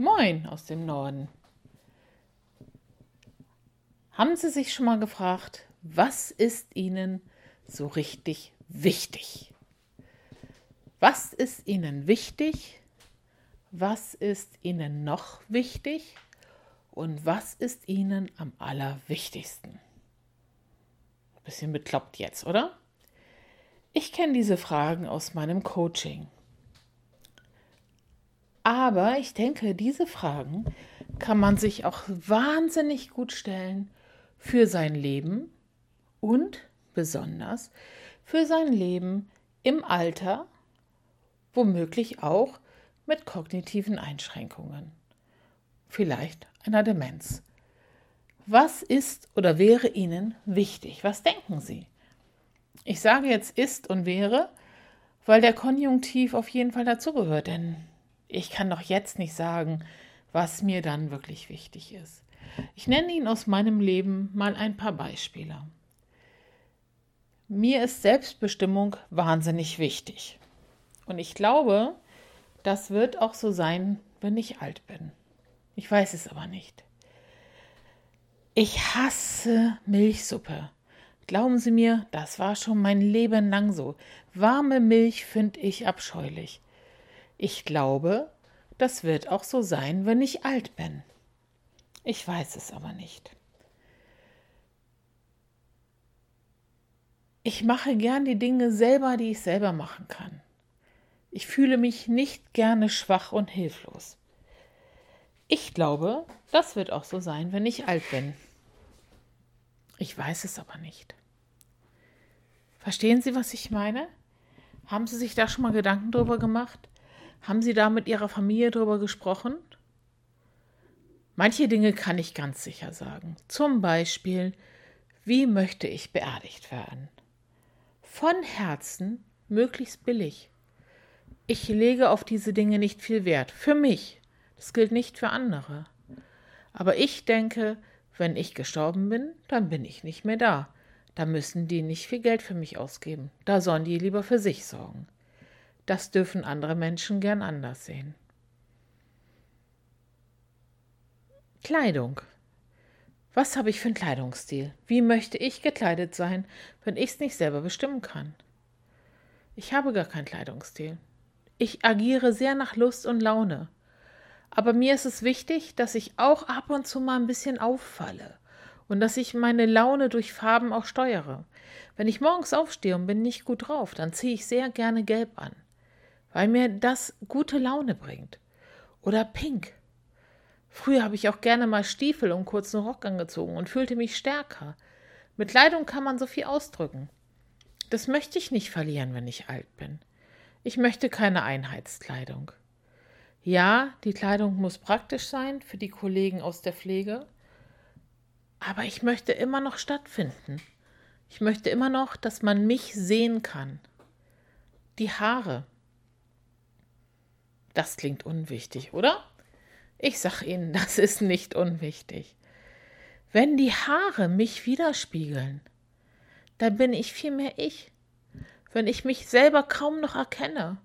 Moin aus dem Norden. Haben Sie sich schon mal gefragt, was ist Ihnen so richtig wichtig? Was ist Ihnen wichtig? Was ist Ihnen noch wichtig? Und was ist Ihnen am allerwichtigsten? Bisschen bekloppt jetzt, oder? Ich kenne diese Fragen aus meinem Coaching. Aber ich denke, diese Fragen kann man sich auch wahnsinnig gut stellen für sein Leben und besonders für sein Leben im Alter, womöglich auch mit kognitiven Einschränkungen, vielleicht einer Demenz. Was ist oder wäre Ihnen wichtig? Was denken Sie? Ich sage jetzt ist und wäre, weil der Konjunktiv auf jeden Fall dazugehört, denn ich kann doch jetzt nicht sagen, was mir dann wirklich wichtig ist. Ich nenne Ihnen aus meinem Leben mal ein paar Beispiele. Mir ist Selbstbestimmung wahnsinnig wichtig. Und ich glaube, das wird auch so sein, wenn ich alt bin. Ich weiß es aber nicht. Ich hasse Milchsuppe. Glauben Sie mir, das war schon mein Leben lang so. Warme Milch finde ich abscheulich. Ich glaube, das wird auch so sein, wenn ich alt bin. Ich weiß es aber nicht. Ich mache gern die Dinge selber, die ich selber machen kann. Ich fühle mich nicht gerne schwach und hilflos. Ich glaube, das wird auch so sein, wenn ich alt bin. Ich weiß es aber nicht. Verstehen Sie, was ich meine? Haben Sie sich da schon mal Gedanken drüber gemacht? Haben Sie da mit Ihrer Familie drüber gesprochen? Manche Dinge kann ich ganz sicher sagen. Zum Beispiel, wie möchte ich beerdigt werden? Von Herzen, möglichst billig. Ich lege auf diese Dinge nicht viel Wert. Für mich. Das gilt nicht für andere. Aber ich denke, wenn ich gestorben bin, dann bin ich nicht mehr da. Da müssen die nicht viel Geld für mich ausgeben. Da sollen die lieber für sich sorgen. Das dürfen andere Menschen gern anders sehen. Kleidung. Was habe ich für einen Kleidungsstil? Wie möchte ich gekleidet sein, wenn ich es nicht selber bestimmen kann? Ich habe gar keinen Kleidungsstil. Ich agiere sehr nach Lust und Laune. Aber mir ist es wichtig, dass ich auch ab und zu mal ein bisschen auffalle und dass ich meine Laune durch Farben auch steuere. Wenn ich morgens aufstehe und bin nicht gut drauf, dann ziehe ich sehr gerne gelb an weil mir das gute Laune bringt. Oder pink. Früher habe ich auch gerne mal Stiefel und kurzen Rock angezogen und fühlte mich stärker. Mit Kleidung kann man so viel ausdrücken. Das möchte ich nicht verlieren, wenn ich alt bin. Ich möchte keine Einheitskleidung. Ja, die Kleidung muss praktisch sein für die Kollegen aus der Pflege, aber ich möchte immer noch stattfinden. Ich möchte immer noch, dass man mich sehen kann. Die Haare. Das klingt unwichtig, oder? Ich sag Ihnen, das ist nicht unwichtig. Wenn die Haare mich widerspiegeln, dann bin ich viel mehr ich. Wenn ich mich selber kaum noch erkenne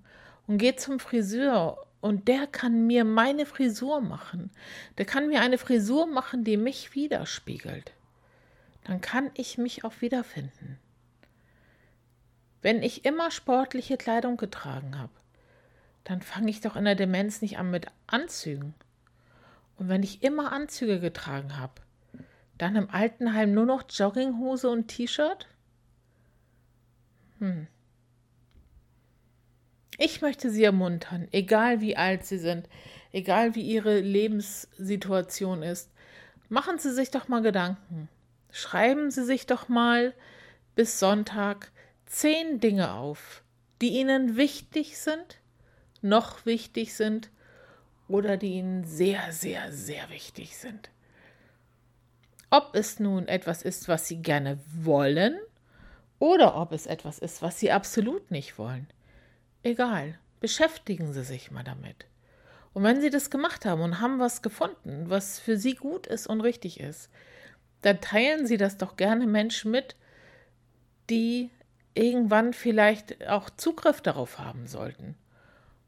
und gehe zum Friseur und der kann mir meine Frisur machen, der kann mir eine Frisur machen, die mich widerspiegelt, dann kann ich mich auch wiederfinden. Wenn ich immer sportliche Kleidung getragen habe, dann fange ich doch in der Demenz nicht an mit Anzügen. Und wenn ich immer Anzüge getragen habe, dann im Altenheim nur noch Jogginghose und T-Shirt? Hm. Ich möchte Sie ermuntern, egal wie alt Sie sind, egal wie Ihre Lebenssituation ist, machen Sie sich doch mal Gedanken. Schreiben Sie sich doch mal bis Sonntag zehn Dinge auf, die Ihnen wichtig sind noch wichtig sind oder die ihnen sehr, sehr, sehr wichtig sind. Ob es nun etwas ist, was sie gerne wollen oder ob es etwas ist, was sie absolut nicht wollen. Egal, beschäftigen Sie sich mal damit. Und wenn Sie das gemacht haben und haben was gefunden, was für Sie gut ist und richtig ist, dann teilen Sie das doch gerne Menschen mit, die irgendwann vielleicht auch Zugriff darauf haben sollten.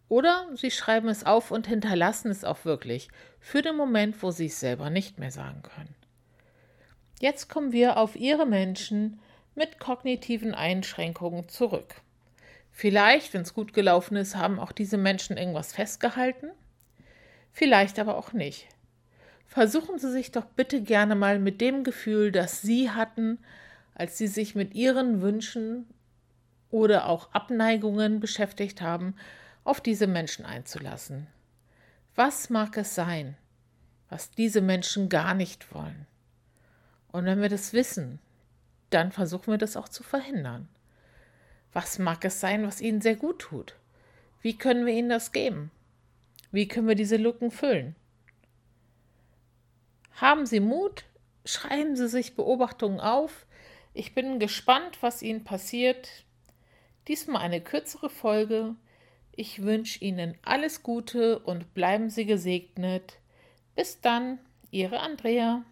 Oder Sie schreiben es auf und hinterlassen es auch wirklich für den Moment, wo Sie es selber nicht mehr sagen können. Jetzt kommen wir auf Ihre Menschen mit kognitiven Einschränkungen zurück. Vielleicht, wenn es gut gelaufen ist, haben auch diese Menschen irgendwas festgehalten, vielleicht aber auch nicht. Versuchen Sie sich doch bitte gerne mal mit dem Gefühl, das Sie hatten, als Sie sich mit Ihren Wünschen oder auch Abneigungen beschäftigt haben, auf diese Menschen einzulassen. Was mag es sein, was diese Menschen gar nicht wollen? Und wenn wir das wissen, dann versuchen wir das auch zu verhindern. Was mag es sein, was ihnen sehr gut tut? Wie können wir ihnen das geben? Wie können wir diese Lücken füllen? Haben Sie Mut, schreiben Sie sich Beobachtungen auf. Ich bin gespannt, was Ihnen passiert. Diesmal eine kürzere Folge. Ich wünsche Ihnen alles Gute und bleiben Sie gesegnet. Bis dann, Ihre Andrea.